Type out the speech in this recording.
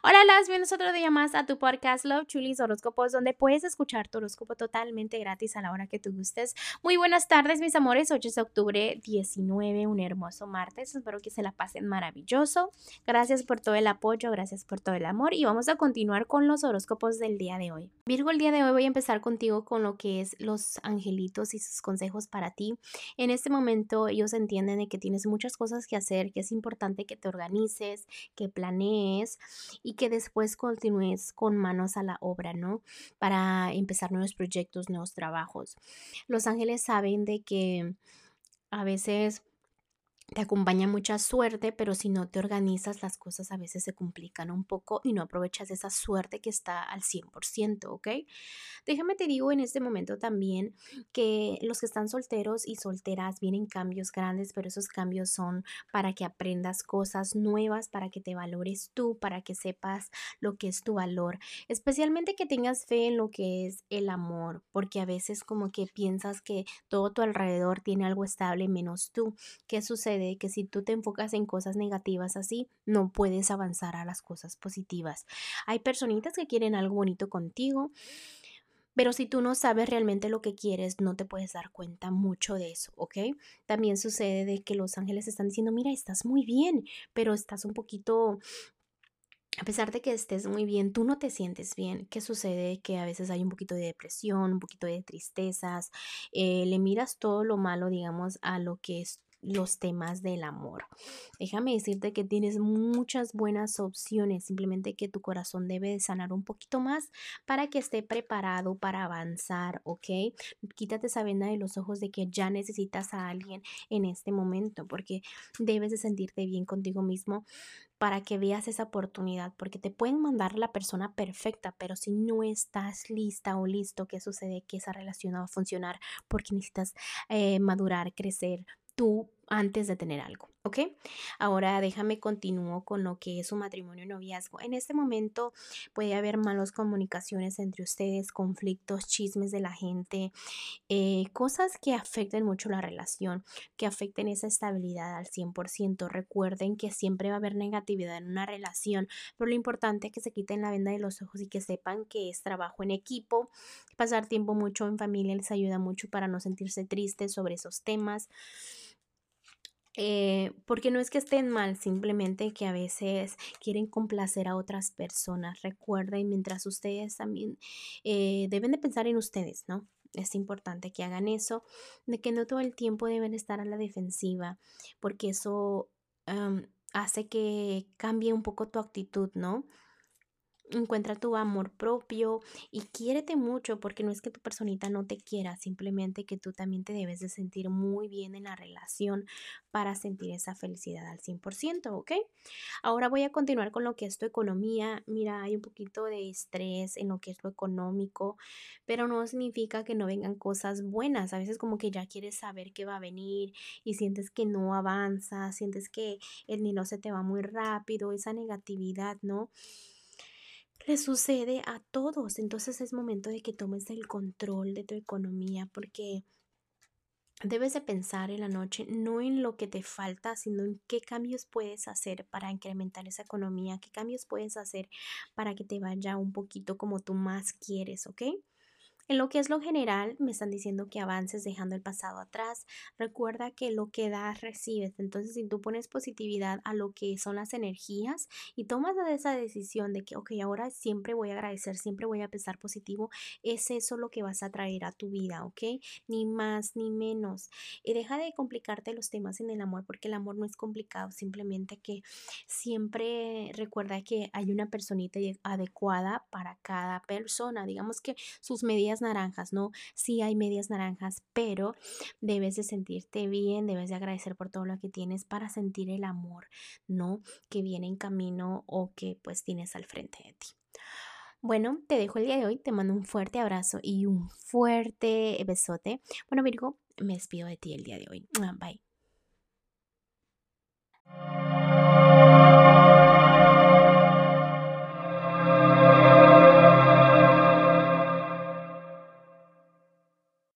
Hola, las bienvenidos otro día más a tu podcast Love Chulis Horóscopos, donde puedes escuchar tu horóscopo totalmente gratis a la hora que tú gustes. Muy buenas tardes, mis amores. 8 de octubre 19, un hermoso martes. Espero que se la pasen maravilloso. Gracias por todo el apoyo, gracias por todo el amor. Y vamos a continuar con los horóscopos del día de hoy. Virgo, el día de hoy voy a empezar contigo con lo que es los angelitos y sus consejos para ti. En este momento, ellos entienden de que tienes muchas cosas que hacer, que es importante que te organices, que planees y que después continúes con manos a la obra, ¿no? Para empezar nuevos proyectos, nuevos trabajos. Los ángeles saben de que a veces te acompaña mucha suerte, pero si no te organizas, las cosas a veces se complican un poco y no aprovechas esa suerte que está al 100%, ¿ok? Déjame te digo en este momento también que los que están solteros y solteras vienen cambios grandes, pero esos cambios son para que aprendas cosas nuevas, para que te valores tú, para que sepas lo que es tu valor, especialmente que tengas fe en lo que es el amor, porque a veces como que piensas que todo tu alrededor tiene algo estable menos tú. ¿Qué sucede? Que si tú te enfocas en cosas negativas así, no puedes avanzar a las cosas positivas. Hay personitas que quieren algo bonito contigo, pero si tú no sabes realmente lo que quieres, no te puedes dar cuenta mucho de eso, ¿ok? También sucede de que los ángeles están diciendo, mira, estás muy bien, pero estás un poquito a pesar de que estés muy bien, tú no te sientes bien. ¿Qué sucede? Que a veces hay un poquito de depresión, un poquito de tristezas, eh, le miras todo lo malo, digamos, a lo que es los temas del amor. Déjame decirte que tienes muchas buenas opciones, simplemente que tu corazón debe de sanar un poquito más para que esté preparado para avanzar, ¿ok? Quítate esa venda de los ojos de que ya necesitas a alguien en este momento, porque debes de sentirte bien contigo mismo para que veas esa oportunidad, porque te pueden mandar la persona perfecta, pero si no estás lista o listo, ¿qué sucede? Que esa relación no va a funcionar porque necesitas eh, madurar, crecer, tú antes de tener algo, ¿ok? Ahora déjame continúo con lo que es un matrimonio y noviazgo. En este momento puede haber malas comunicaciones entre ustedes, conflictos, chismes de la gente, eh, cosas que afecten mucho la relación, que afecten esa estabilidad al 100%. Recuerden que siempre va a haber negatividad en una relación, pero lo importante es que se quiten la venda de los ojos y que sepan que es trabajo en equipo. Pasar tiempo mucho en familia les ayuda mucho para no sentirse tristes sobre esos temas. Eh, porque no es que estén mal, simplemente que a veces quieren complacer a otras personas. Recuerden, mientras ustedes también eh, deben de pensar en ustedes, ¿no? Es importante que hagan eso, de que no todo el tiempo deben estar a la defensiva, porque eso hace que cambie un poco tu actitud, ¿no? Encuentra tu amor propio y quiérete mucho porque no es que tu personita no te quiera, simplemente que tú también te debes de sentir muy bien en la relación para sentir esa felicidad al 100%, ¿ok? Ahora voy a continuar con lo que es tu economía. Mira, hay un poquito de estrés en lo que es lo económico, pero no significa que no vengan cosas buenas. A veces como que ya quieres saber qué va a venir y sientes que no avanza, sientes que el dinero se te va muy rápido, esa negatividad, ¿no? Le sucede a todos. Entonces es momento de que tomes el control de tu economía porque debes de pensar en la noche no en lo que te falta, sino en qué cambios puedes hacer para incrementar esa economía, qué cambios puedes hacer para que te vaya un poquito como tú más quieres, ¿ok? En lo que es lo general, me están diciendo que avances dejando el pasado atrás. Recuerda que lo que das, recibes. Entonces, si tú pones positividad a lo que son las energías y tomas esa decisión de que, ok, ahora siempre voy a agradecer, siempre voy a pensar positivo, es eso lo que vas a traer a tu vida, ¿ok? Ni más ni menos. Y deja de complicarte los temas en el amor, porque el amor no es complicado, simplemente que siempre recuerda que hay una personita adecuada para cada persona. Digamos que sus medidas naranjas, ¿no? Sí hay medias naranjas, pero debes de sentirte bien, debes de agradecer por todo lo que tienes para sentir el amor, ¿no? Que viene en camino o que pues tienes al frente de ti. Bueno, te dejo el día de hoy, te mando un fuerte abrazo y un fuerte besote. Bueno, Virgo, me despido de ti el día de hoy. Ah, bye.